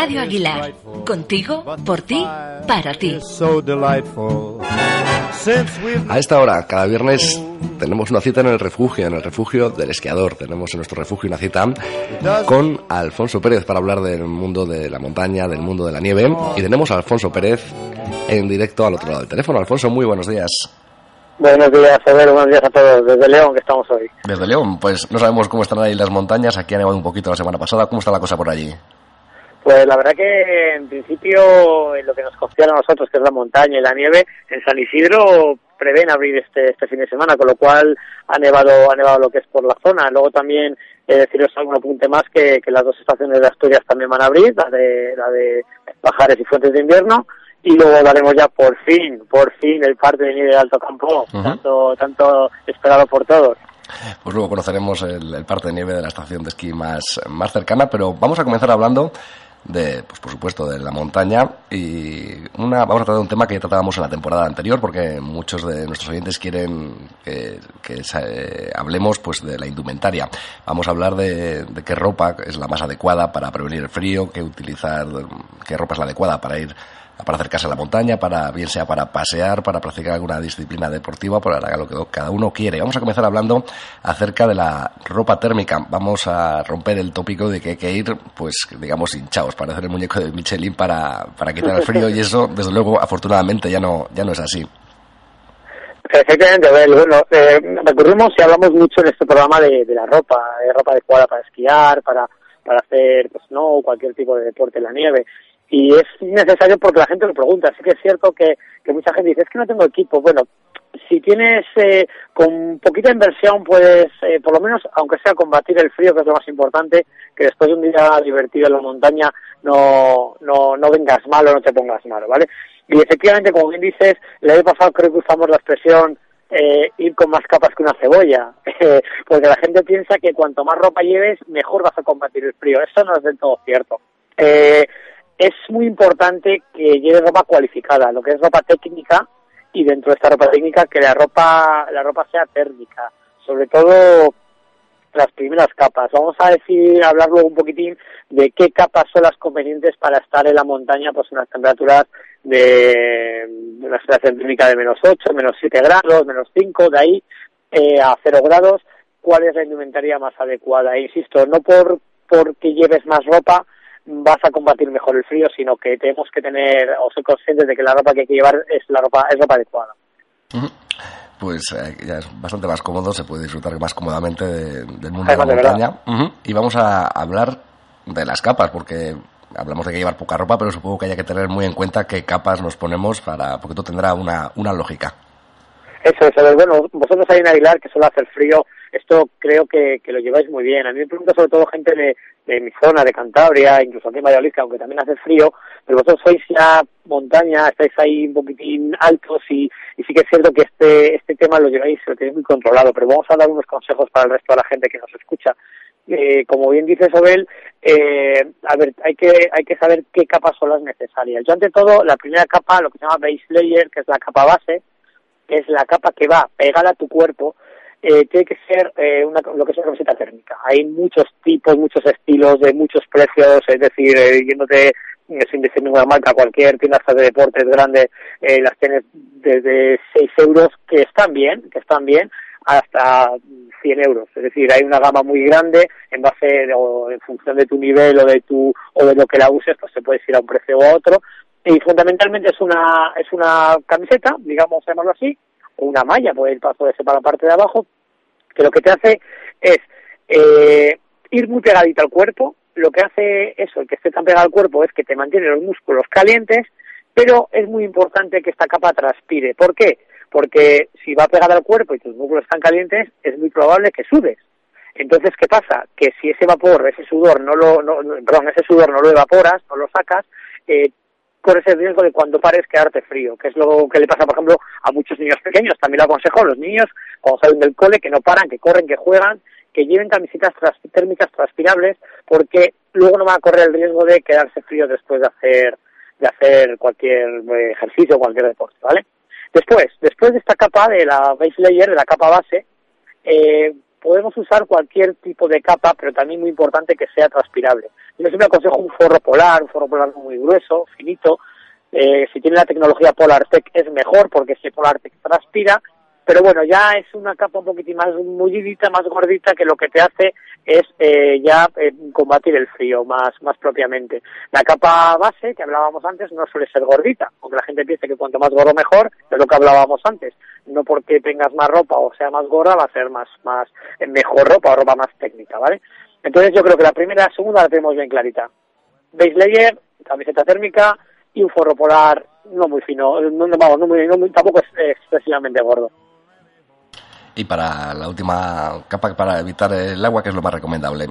Radio Aguilar. Contigo, por ti, para ti. A esta hora, cada viernes, tenemos una cita en el refugio, en el refugio del esquiador. Tenemos en nuestro refugio una cita con Alfonso Pérez para hablar del mundo de la montaña, del mundo de la nieve. Y tenemos a Alfonso Pérez en directo al otro lado del teléfono. Alfonso, muy buenos días. Buenos días, Pedro. Buenos días a todos. Desde León, que estamos hoy. Desde León, pues no sabemos cómo están ahí las montañas. Aquí ha nevado un poquito la semana pasada. ¿Cómo está la cosa por allí? Pues la verdad que en principio en lo que nos concierne a nosotros, que es la montaña y la nieve, en San Isidro prevén abrir este, este fin de semana, con lo cual ha nevado, ha nevado lo que es por la zona. Luego también eh, deciros algún apunte más que, que las dos estaciones de Asturias también van a abrir, la de, la de Bajares y Fuentes de Invierno, y luego daremos ya por fin, por fin el parte de nieve de Alto Campo, tanto, tanto esperado por todos. Pues luego conoceremos el, el, parte de nieve de la estación de esquí más, más cercana, pero vamos a comenzar hablando de, pues por supuesto, de la montaña y una, vamos a tratar un tema que ya tratábamos en la temporada anterior porque muchos de nuestros oyentes quieren que, que eh, hablemos pues de la indumentaria. Vamos a hablar de, de, qué ropa es la más adecuada para prevenir el frío, qué utilizar, qué ropa es la adecuada para ir para acercarse a la montaña, para bien sea para pasear, para practicar alguna disciplina deportiva, para lo que cada uno quiere. Vamos a comenzar hablando acerca de la ropa térmica. Vamos a romper el tópico de que hay que ir, pues, digamos, hinchados, para hacer el muñeco de Michelin para, para quitar el frío y eso, desde luego, afortunadamente ya no, ya no es así. Efectivamente, bueno, eh, recurrimos y hablamos mucho en este programa de, de la ropa, de ropa adecuada para esquiar, para, para hacer pues, snow, cualquier tipo de deporte en la nieve y es necesario porque la gente lo pregunta. Así que es cierto que, que mucha gente dice, es que no tengo equipo. Bueno, si tienes eh, con poquita inversión puedes, eh, por lo menos, aunque sea combatir el frío, que es lo más importante, que después de un día divertido en la montaña no, no, no vengas malo, no te pongas malo, ¿vale? Y efectivamente, como bien dices, el año pasado creo que usamos la expresión eh, ir con más capas que una cebolla, porque la gente piensa que cuanto más ropa lleves, mejor vas a combatir el frío. Eso no es del todo cierto. Eh, es muy importante que lleve ropa cualificada, lo que es ropa técnica y dentro de esta ropa técnica que la ropa la ropa sea térmica, sobre todo las primeras capas. Vamos a decir, hablar luego un poquitín de qué capas son las convenientes para estar en la montaña, pues en las temperaturas de una sensación térmica de menos 8, menos 7 grados, menos 5, de ahí eh, a 0 grados, cuál es la indumentaria más adecuada. E insisto, no por porque lleves más ropa, vas a combatir mejor el frío, sino que tenemos que tener o ser conscientes de que la ropa que hay que llevar es la ropa es ropa adecuada. Pues eh, ya es bastante más cómodo, se puede disfrutar más cómodamente de, del mundo Además, de la montaña. Uh -huh. Y vamos a hablar de las capas, porque hablamos de que llevar poca ropa, pero supongo que haya que tener muy en cuenta qué capas nos ponemos para, porque todo tendrá una, una lógica. Eso es, bueno, vosotros ahí en Aguilar, que suele hacer frío, esto creo que, que lo lleváis muy bien. A mí me pregunta sobre todo gente de, de mi zona, de Cantabria, incluso aquí en Valladolid, que aunque también hace frío, pero vosotros sois ya montaña, estáis ahí un poquitín altos y, y sí que es cierto que este, este tema lo lleváis, lo tenéis muy controlado, pero vamos a dar unos consejos para el resto de la gente que nos escucha. Eh, como bien dice Sobel, eh, a ver, hay que, hay que saber qué capas son las necesarias. Yo ante todo, la primera capa, lo que se llama base layer, que es la capa base, que es la capa que va pegada a tu cuerpo, eh, tiene que ser eh, una, lo que es una camiseta térmica. Hay muchos tipos, muchos estilos, de muchos precios, es decir, eh, yéndote eh, sin decir ninguna marca, cualquier tienda de deportes grande, eh, las tienes desde 6 euros, que están bien, que están bien, hasta 100 euros. Es decir, hay una gama muy grande en base o en función de tu nivel o de tu o de lo que la uses, pues se puede ir a un precio u otro. Y fundamentalmente es una es una camiseta, digamos, llamarlo así, una malla, puede ir puede ser para la parte de abajo, que lo que te hace es eh, ir muy pegadita al cuerpo. Lo que hace eso, el que esté tan pegado al cuerpo, es que te mantiene los músculos calientes, pero es muy importante que esta capa transpire. ¿Por qué? Porque si va pegada al cuerpo y tus músculos están calientes, es muy probable que sudes. Entonces, ¿qué pasa? Que si ese vapor, ese sudor, no lo, no, perdón, ese sudor no lo evaporas, no lo sacas, eh, corres el riesgo de cuando pares quedarte frío, que es lo que le pasa, por ejemplo, a muchos niños pequeños. También lo aconsejo a los niños, cuando salen del cole, que no paran, que corren, que juegan, que lleven camisetas tras, térmicas transpirables, porque luego no van a correr el riesgo de quedarse frío después de hacer, de hacer cualquier eh, ejercicio cualquier deporte, ¿vale? Después, después de esta capa de la base layer, de la capa base, eh, podemos usar cualquier tipo de capa, pero también muy importante que sea transpirable. Yo siempre aconsejo un forro polar, un forro polar muy grueso, finito. Eh, si tiene la tecnología PolarTech es mejor porque ese PolarTech transpira pero bueno, ya es una capa un poquitín más mullidita, más gordita, que lo que te hace es eh, ya eh, combatir el frío más, más propiamente. La capa base, que hablábamos antes, no suele ser gordita, aunque la gente piense que cuanto más gordo mejor, es lo que hablábamos antes. No porque tengas más ropa o sea más gorda va a ser más, más eh, mejor ropa o ropa más técnica, ¿vale? Entonces yo creo que la primera la segunda la tenemos bien clarita. Base layer, camiseta térmica y un forro polar no muy fino, no, vamos, no muy, no tampoco es excesivamente gordo y para la última capa para evitar el agua, que es lo más recomendable.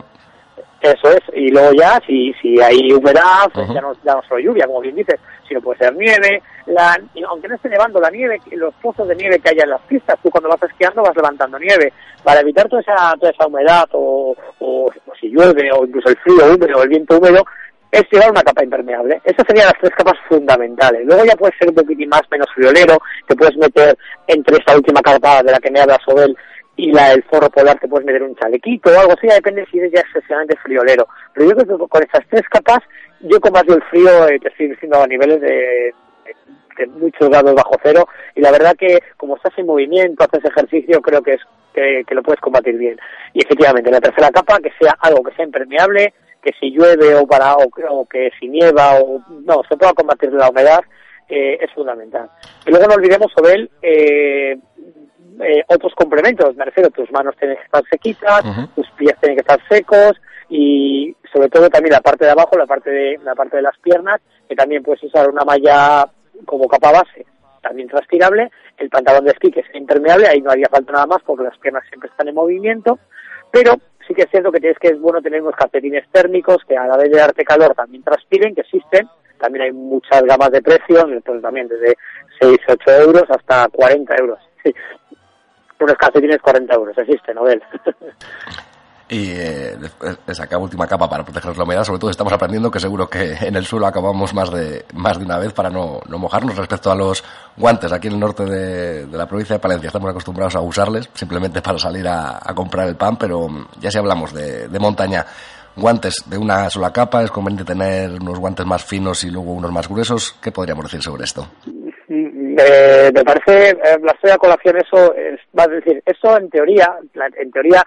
Eso es, y luego ya, si, si hay humedad, pues ya, no, ya no solo lluvia, como bien dices, sino puede ser nieve, la, aunque no esté nevando, la nieve, los pozos de nieve que haya en las pistas, tú cuando vas esquiando vas levantando nieve, para evitar toda esa, toda esa humedad, o, o, o si llueve, o incluso el frío húmedo, o el viento húmedo, es llevar una capa impermeable. Esas serían las tres capas fundamentales. Luego ya puedes ser un poquitín más, menos friolero, te puedes meter entre esa última capa de la que me habla Sobel y la del forro polar te puedes meter un chalequito o algo así, depende si eres ya excesivamente friolero. Pero yo creo que con estas tres capas, yo combate el frío, eh, te estoy diciendo a niveles de, de, muchos grados bajo cero, y la verdad que como estás en movimiento, haces ejercicio, creo que es que lo puedes combatir bien. Y efectivamente, la tercera capa, que sea algo que sea impermeable, que si llueve o para o, que si nieva o no se pueda combatir la humedad eh, es fundamental. Y luego no olvidemos sobre él eh, eh, otros complementos. Me refiero tus manos tienen que estar sequitas tus pies tienen que estar secos y sobre todo también la parte de abajo la parte de la parte de las piernas que también puedes usar una malla como capa base también transpirable. El pantalón de esquí que es impermeable ahí no haría falta nada más porque las piernas siempre están en movimiento. Pero sí que es cierto que tienes que es bueno tener unos calcetines térmicos que a la vez de darte calor también transpiren, que existen. También hay muchas gamas de precios, entonces también desde 6, 8 euros hasta 40 euros. Unos calcetines 40 euros, existen, Nobel. y eh, esa última capa para proteger la humedad, sobre todo estamos aprendiendo que seguro que en el suelo acabamos más de, más de una vez para no, no mojarnos respecto a los guantes. Aquí en el norte de, la provincia de Palencia estamos acostumbrados a usarles simplemente para salir a, comprar el pan, pero ya si hablamos de, de montaña, guantes de una sola capa, es conveniente tener unos guantes más finos y luego unos más gruesos. ¿Qué podríamos decir sobre esto? me parece, eh, la estoy a colación, eso es, va a decir, eso en teoría, en teoría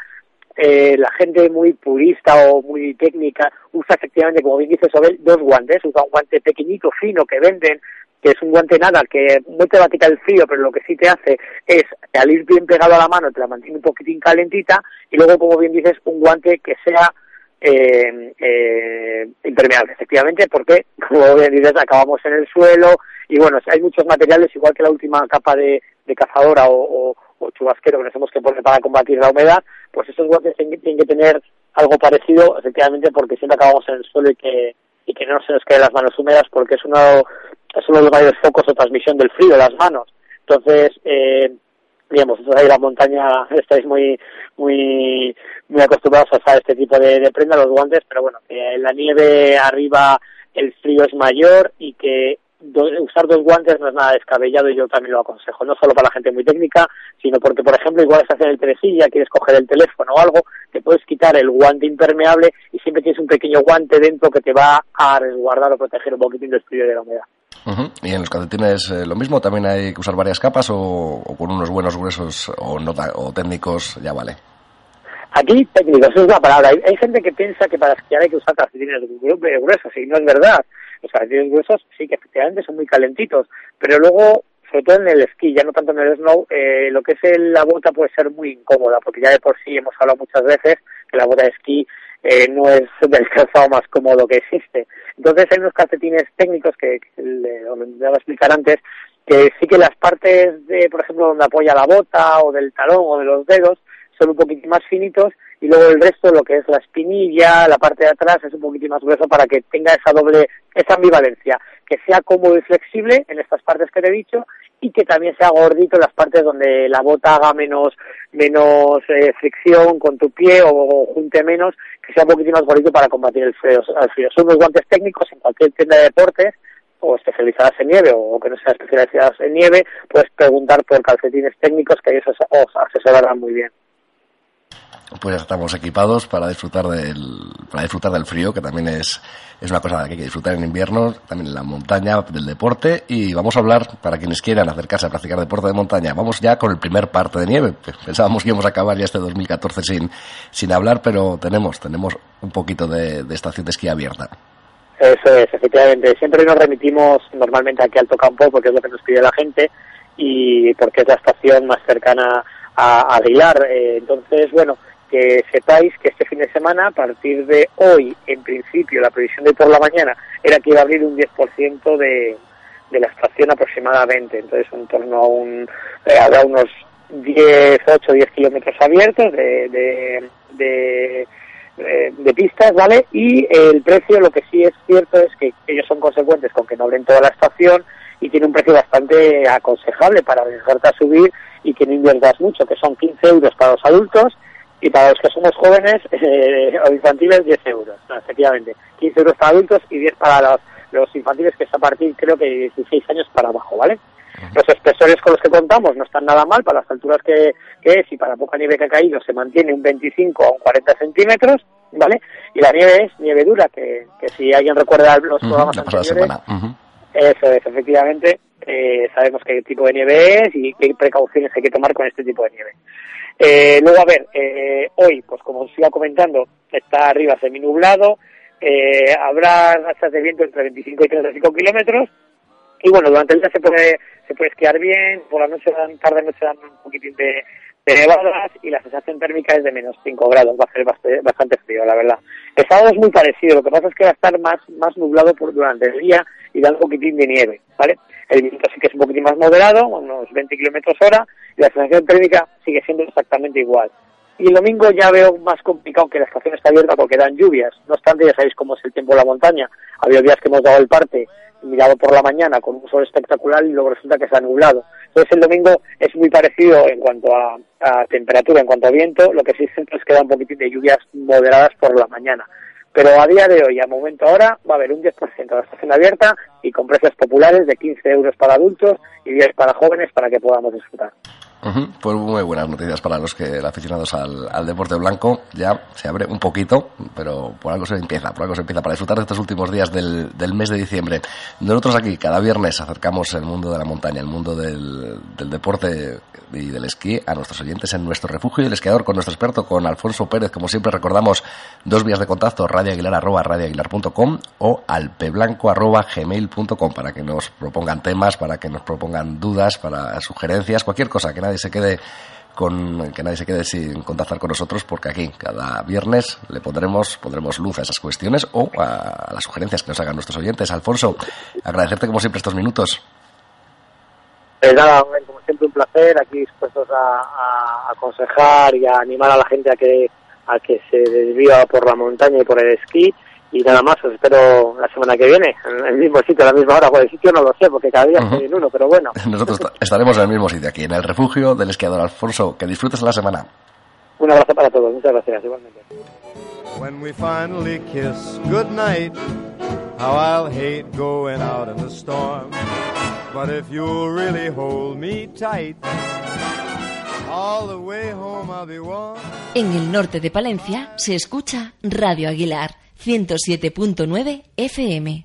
eh, la gente muy purista o muy técnica usa efectivamente, como bien dice Sobel, dos guantes. Usa un guante pequeñito, fino, que venden, que es un guante nada, que no te va a quitar el frío, pero lo que sí te hace es, al ir bien pegado a la mano, te la mantiene un poquitín calentita, y luego, como bien dices, un guante que sea eh, eh, impermeable, efectivamente, porque, como bien dices, acabamos en el suelo, y bueno, hay muchos materiales, igual que la última capa de, cazadora o, o chubasquero que nos hemos que poner para combatir la humedad, pues esos guantes tienen, que tener algo parecido, efectivamente, porque siempre acabamos en el suelo y que, y que no se nos queden las manos húmedas, porque es uno, es uno de los mayores focos de transmisión del frío, las manos. Entonces, eh, digamos, vosotros ahí en la montaña estáis muy, muy, muy acostumbrados a usar este tipo de, de prenda, los guantes, pero bueno, que en la nieve arriba el frío es mayor y que usar dos guantes no es nada descabellado y yo también lo aconsejo, no solo para la gente muy técnica, sino porque, por ejemplo, igual estás en el telesilla, quieres coger el teléfono o algo, te puedes quitar el guante impermeable y siempre tienes un pequeño guante dentro que te va a resguardar o proteger un poquitín del frío de la humedad. ¿Y en los calcetines eh, lo mismo? ¿También hay que usar varias capas o, con unos buenos gruesos o, no, o técnicos ya vale? Aquí técnicos es una palabra. Hay, hay, gente que piensa que para esquiar hay que usar calcetines gruesos y no es verdad los calcetines gruesos sí que efectivamente son muy calentitos, pero luego, sobre todo en el esquí, ya no tanto en el snow, eh, lo que es la bota puede ser muy incómoda, porque ya de por sí hemos hablado muchas veces que la bota de esquí eh, no es del calzado más cómodo que existe. Entonces hay unos calcetines técnicos que, que le, voy a explicar antes, que sí que las partes de, por ejemplo, donde apoya la bota o del talón o de los dedos son un poquito más finitos y luego el resto, lo que es la espinilla, la parte de atrás, es un poquito más grueso para que tenga esa doble, esa ambivalencia, que sea cómodo y flexible en estas partes que te he dicho y que también sea gordito en las partes donde la bota haga menos, menos eh, fricción con tu pie o, junte menos, que sea un poquito más gordito para combatir el frío. El frío. Son unos guantes técnicos en cualquier tienda de deportes o especializadas en nieve o que no sean especializadas en nieve, puedes preguntar por calcetines técnicos que ellos os asesorarán muy bien. Pues estamos equipados para disfrutar del, para disfrutar del frío, que también es, es una cosa que hay que disfrutar en invierno, también en la montaña, del deporte, y vamos a hablar, para quienes quieran acercarse a practicar deporte de montaña, vamos ya con el primer parte de nieve. Pensábamos que íbamos a acabar ya este 2014 sin, sin hablar, pero tenemos, tenemos un poquito de, estación de esquí abierta. Eso es, efectivamente. Siempre nos remitimos normalmente aquí al Alto Campo porque es lo que nos pide la gente y porque es la estación más cercana a, Aguilar. Eh, entonces, bueno, que sepáis que este fin de semana, a partir de hoy, en principio, la previsión de por la mañana era que iba a abrir un 10% de, de la estación aproximadamente. Entonces, en torno a un, eh, habrá unos 10, 8, 10 kilómetros abiertos de, eh, de pistas, ¿vale? Y el precio, lo que sí es cierto es que ellos son consecuentes con que no abren toda la estación y tiene un precio bastante aconsejable para dejarte a subir y que no inviertas mucho, que son 15 euros para los adultos y para los que somos jóvenes eh, o infantiles 10 euros, efectivamente. 15 euros para adultos y 10 para los, los infantiles que es a partir creo que de 16 años para abajo, ¿vale? Los espesores con los que contamos no están nada mal para las alturas que, es y para poca nieve que ha caído se mantiene un 25 o un 40 centímetros, ¿vale? Y la nieve es nieve dura, que, que si alguien recuerda los programas anteriores, eso es, efectivamente, eh, sabemos qué tipo de nieve es y qué precauciones hay que tomar con este tipo de nieve. Eh, luego, a ver, eh, hoy, pues como os iba comentando, está arriba seminublado, eh, habrá rachas de viento entre 25 y 35 kilómetros, y bueno, durante el día se puede, se puede esquiar bien, por la noche tarde noche dan un poquitín de, nevadas y la sensación térmica es de menos 5 grados, va a ser bastante, frío, la verdad. El sábado es muy parecido, lo que pasa es que va a estar más, más nublado por, durante el día y da un poquitín de nieve, ¿vale? El viento sí que es un poquitín más moderado, unos 20 kilómetros hora, y la sensación térmica sigue siendo exactamente igual. Y el domingo ya veo más complicado que la estación está abierta porque dan lluvias. No obstante, ya sabéis cómo es el tiempo en la montaña. Había días que hemos dado el parte mirado por la mañana con un sol espectacular y luego resulta que se ha nublado. Entonces el domingo es muy parecido en cuanto a, temperatura, en cuanto a viento, lo que sí es que da un poquitín de lluvias moderadas por la mañana. Pero a día de hoy, a momento ahora, va a haber un 10% de la estación abierta y con precios populares de 15 euros para adultos y 10 para jóvenes para que podamos disfrutar. Pues muy buenas noticias para los que aficionados al, deporte blanco. Ya se abre un poquito, pero por algo se empieza, por algo se empieza para disfrutar de estos últimos días del, del mes de diciembre. Nosotros aquí cada viernes acercamos el mundo de la montaña, el mundo del, del deporte y del esquí a nuestros oyentes en nuestro refugio y el esquiador con nuestro experto, con Alfonso Pérez. Como siempre recordamos dos vías de contacto, radioaguilar arroba radioaguilar.com o alpeblanco arroba gmail.com para que nos propongan temas, para que nos propongan dudas, para sugerencias, cualquier cosa que nadie se quede con que nadie se quede sin contactar con nosotros porque aquí cada viernes le pondremos pondremos luz a esas cuestiones o a, las sugerencias que nos hagan nuestros oyentes. Alfonso, agradecerte como siempre estos minutos. Pues nada, como siempre un placer, aquí dispuestos a, aconsejar y a animar a la gente a que a que se desvíe por la montaña y por el esquí y nada más, os espero la semana que viene, en el mismo sitio, a la misma hora. Por el sitio no lo sé, porque cada día estoy en uno, pero bueno. Nosotros estaremos en el mismo sitio, aquí, en el refugio del esquiador Alfonso. Que disfrutes la semana. Un abrazo para todos, muchas gracias, igualmente. When we finally kiss goodnight, how I'll hate going out in the storm. But if you'll really hold me tight, all the way home I'll be warm. En el norte de Palencia se escucha Radio Aguilar 107.9 FM.